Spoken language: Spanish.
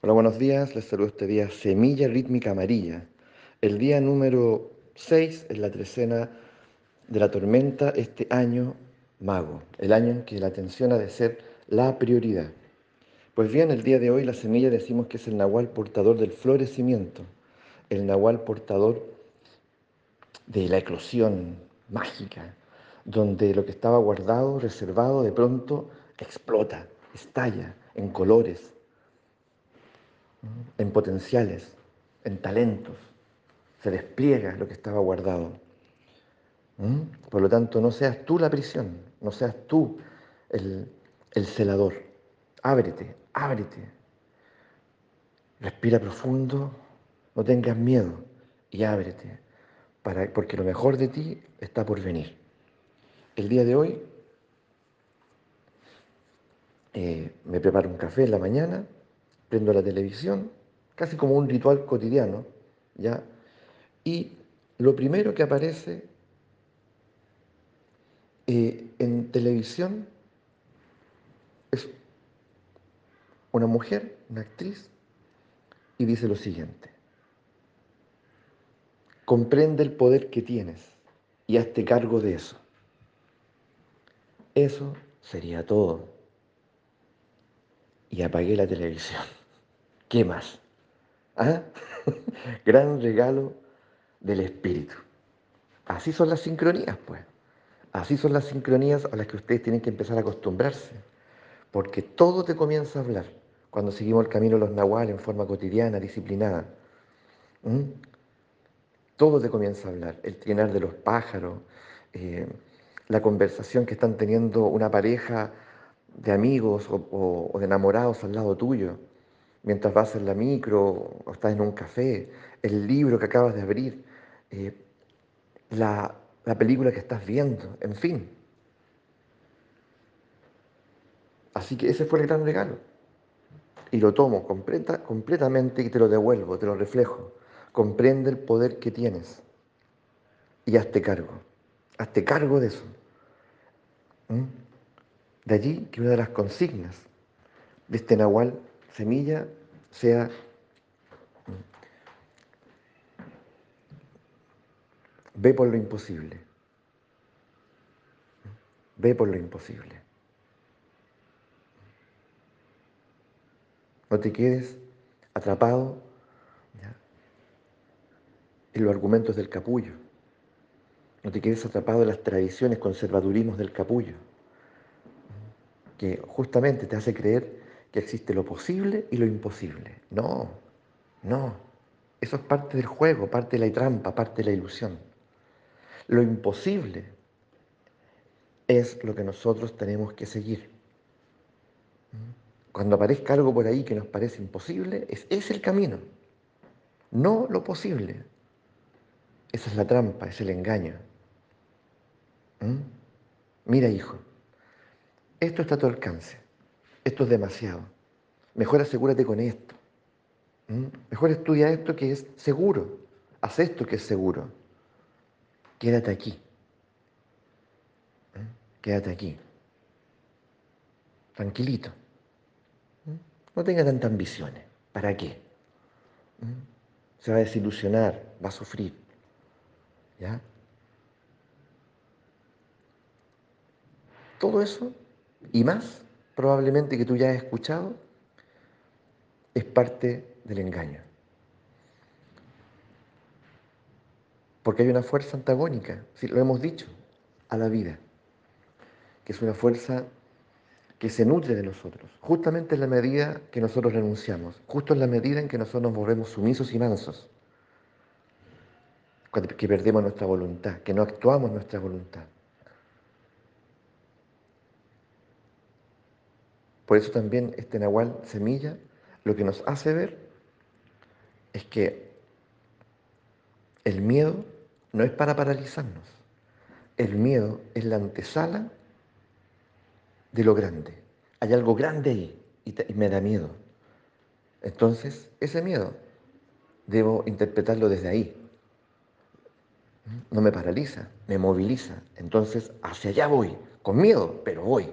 Hola, buenos días. Les saludo este día Semilla Rítmica Amarilla. El día número 6 en la trecena de la tormenta este año mago, el año en que la atención ha de ser la prioridad. Pues bien, el día de hoy la semilla decimos que es el nahual portador del florecimiento, el nahual portador de la eclosión mágica, donde lo que estaba guardado, reservado, de pronto explota, estalla en colores, en potenciales, en talentos. Se despliega lo que estaba guardado. ¿Mm? Por lo tanto, no seas tú la prisión, no seas tú el, celador. Ábrete, ábrete. Respira profundo, no tengas miedo y ábrete, para, porque lo mejor de ti está por venir. El día de hoy eh, me preparo un café en la mañana prendo la televisión, casi como un ritual cotidiano, ¿ya? Y lo primero que aparece eh, en televisión es una mujer, una actriz, y dice lo siguiente, comprende el poder que tienes y hazte cargo de eso. Eso sería todo. Y apagué la televisión. ¿Qué más? ¿Ah? Gran regalo del Espíritu. Así son las sincronías, pues. Así son las sincronías a las que ustedes tienen que empezar a acostumbrarse. Porque todo te comienza a hablar cuando seguimos el camino de los nahuales en forma cotidiana, disciplinada. ¿Mm? Todo te comienza a hablar. El trinar de los pájaros, eh, la conversación que están teniendo una pareja de amigos o de enamorados al lado tuyo mientras vas en la micro o estás en un café, el libro que acabas de abrir, eh, la, película que estás viendo, en fin. Así que ese fue el gran regalo. Y lo tomo completa, completamente y te lo devuelvo, te lo reflejo. Comprende el poder que tienes y hazte cargo. Hazte cargo de eso. ¿Mm? De allí que una de las consignas de este Nahual semilla sea ve por lo imposible. Ve por lo imposible. No te quedes atrapado en los argumentos del capullo. No te quedes atrapado en las tradiciones, conservadurismos del capullo, que justamente te hace creer que existe lo posible y lo imposible. No, no. Eso es parte del juego, parte de la trampa, parte de la ilusión. Lo imposible es lo que nosotros tenemos que seguir. Cuando aparezca algo por ahí que nos parece imposible, es, es el camino, no lo posible. Esa es la trampa, es el engaño. ¿Mm? Mira, hijo, esto está a tu alcance esto es demasiado. Mejor asegúrate con esto. ¿Mm? Mejor estudia esto que es seguro. Haz esto que es seguro. Quédate aquí. ¿Mm? Quédate aquí. Tranquilito. ¿Mm? No tenga tantas ambiciones. ¿Para qué? Se va a desilusionar, va a sufrir. ¿Ya? Todo eso y más probablemente que tú ya has escuchado, es parte del engaño. Porque hay una fuerza antagónica, si lo hemos dicho, a la vida, que es una fuerza que se nutre de nosotros, justamente en la medida que nosotros renunciamos, justo en la medida en que nosotros nos volvemos sumisos y mansos, que perdemos nuestra voluntad, que no actuamos nuestra voluntad. Por eso también este Nahual Semilla lo que nos hace ver es que el miedo no es para paralizarnos. El miedo es la antesala de lo grande. Hay algo grande ahí y, y me da miedo. Entonces, ese miedo debo interpretarlo desde ahí. No me paraliza, me moviliza. Entonces, hacia allá voy, con miedo, pero voy.